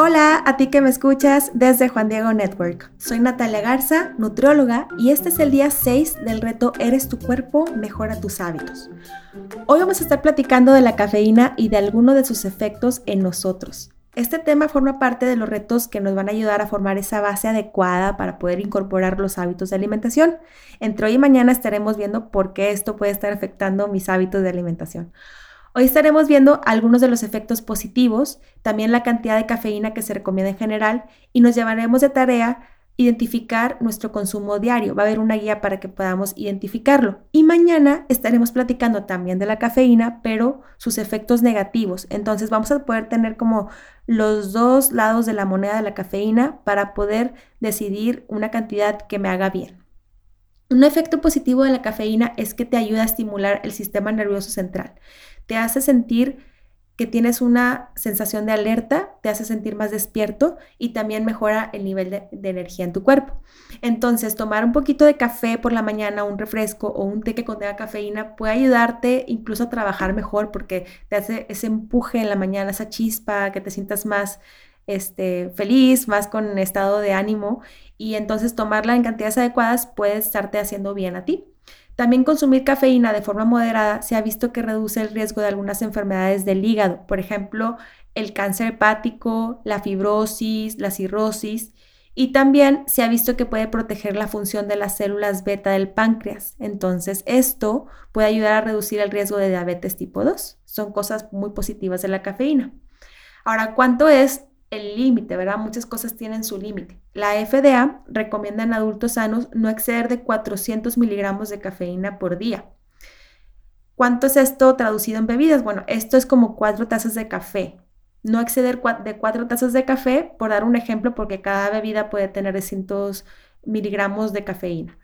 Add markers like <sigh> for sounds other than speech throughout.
Hola a ti que me escuchas desde Juan Diego Network. Soy Natalia Garza, nutrióloga, y este es el día 6 del reto Eres tu cuerpo, mejora tus hábitos. Hoy vamos a estar platicando de la cafeína y de alguno de sus efectos en nosotros. Este tema forma parte de los retos que nos van a ayudar a formar esa base adecuada para poder incorporar los hábitos de alimentación. Entre hoy y mañana estaremos viendo por qué esto puede estar afectando mis hábitos de alimentación. Hoy estaremos viendo algunos de los efectos positivos, también la cantidad de cafeína que se recomienda en general y nos llevaremos de tarea identificar nuestro consumo diario. Va a haber una guía para que podamos identificarlo. Y mañana estaremos platicando también de la cafeína, pero sus efectos negativos. Entonces vamos a poder tener como los dos lados de la moneda de la cafeína para poder decidir una cantidad que me haga bien. Un efecto positivo de la cafeína es que te ayuda a estimular el sistema nervioso central te hace sentir que tienes una sensación de alerta, te hace sentir más despierto y también mejora el nivel de, energía en tu cuerpo. Entonces, tomar un poquito de café por la mañana, un refresco o un té que contenga cafeína puede ayudarte incluso a trabajar mejor porque te hace ese empuje en la mañana, esa chispa, que te sientas más este, feliz, más con estado de ánimo y entonces tomarla en cantidades adecuadas puede estarte haciendo bien a ti. También consumir cafeína de forma moderada se ha visto que reduce el riesgo de algunas enfermedades del hígado, por ejemplo, el cáncer hepático, la fibrosis, la cirrosis, y también se ha visto que puede proteger la función de las células beta del páncreas. Entonces, esto puede ayudar a reducir el riesgo de diabetes tipo 2. Son cosas muy positivas de la cafeína. Ahora, ¿cuánto es el límite, ¿verdad? Muchas cosas tienen su límite. La FDA recomienda en adultos sanos no exceder de 400 miligramos de cafeína por día. ¿Cuánto es esto traducido en bebidas? Bueno, esto es como cuatro tazas de café. No exceder de cuatro tazas de café, por dar un ejemplo, porque cada bebida puede tener 200 miligramos de cafeína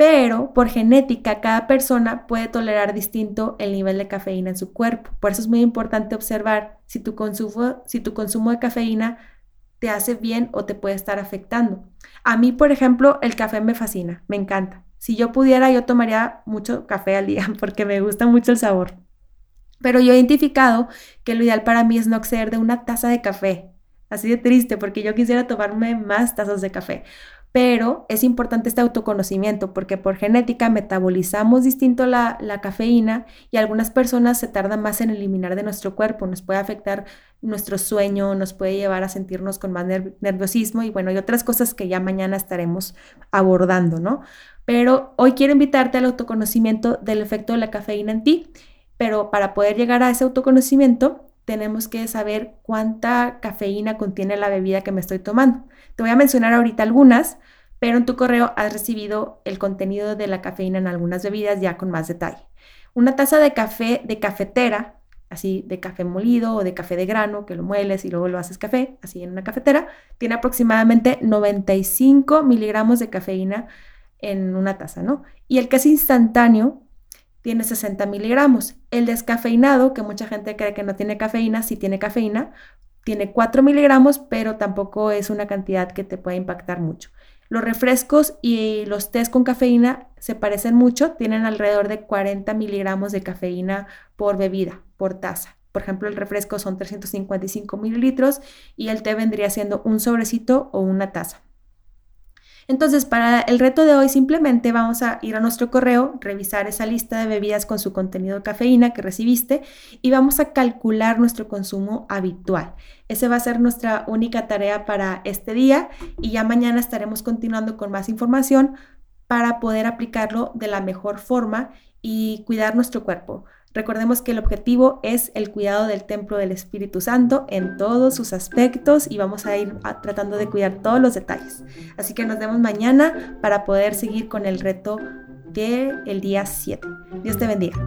pero por genética cada persona puede tolerar distinto el nivel de cafeína en su cuerpo. Por eso es muy importante observar si tu consumo, si de cafeína te hace bien o te puede estar afectando. A mí, por ejemplo, el café me fascina, me encanta. Si yo pudiera, yo tomaría mucho café al día <laughs> porque me gusta mucho el sabor. Pero yo he identificado que lo ideal para mí es no exceder de una taza de café. Así de triste porque yo quisiera tomarme más tazas de café pero es importante este autoconocimiento porque por genética metabolizamos distinto la, cafeína y algunas personas se tardan más en eliminar de nuestro cuerpo, nos puede afectar nuestro sueño, nos puede llevar a sentirnos con más nerviosismo y bueno, y otras cosas que ya mañana estaremos abordando, ¿no? Pero hoy quiero invitarte al autoconocimiento del efecto de la cafeína en ti, pero para poder llegar a ese autoconocimiento tenemos que saber cuánta cafeína contiene la bebida que me estoy tomando. Te voy a mencionar ahorita algunas, pero en tu correo has recibido el contenido de la cafeína en algunas bebidas ya con más detalle. Una taza de café de cafetera, así de café molido o de café de grano, que lo mueles y luego lo haces café, así en una cafetera, tiene aproximadamente 95 miligramos de cafeína en una taza, ¿no? Y el que es instantáneo tiene 60 miligramos. El descafeinado, que mucha gente cree que no tiene cafeína, sí tiene cafeína, tiene 4 miligramos, pero tampoco es una cantidad que te pueda impactar mucho. Los refrescos y los tés con cafeína se parecen mucho, tienen alrededor de 40 miligramos de cafeína por bebida, por taza. Por ejemplo, el refresco son 355 mililitros y el té vendría siendo un sobrecito o una taza. Entonces, para el reto de hoy simplemente vamos a ir a nuestro correo, revisar esa lista de bebidas con su contenido de cafeína que recibiste y vamos a calcular nuestro consumo habitual. Esa va a ser nuestra única tarea para este día y ya mañana estaremos continuando con más información para poder aplicarlo de la mejor forma y cuidar nuestro cuerpo. Recordemos que el objetivo es el cuidado del templo del Espíritu Santo en todos sus aspectos y vamos a ir tratando de cuidar todos los detalles. Así que nos vemos mañana para poder seguir con el reto del el día 7. Dios te bendiga.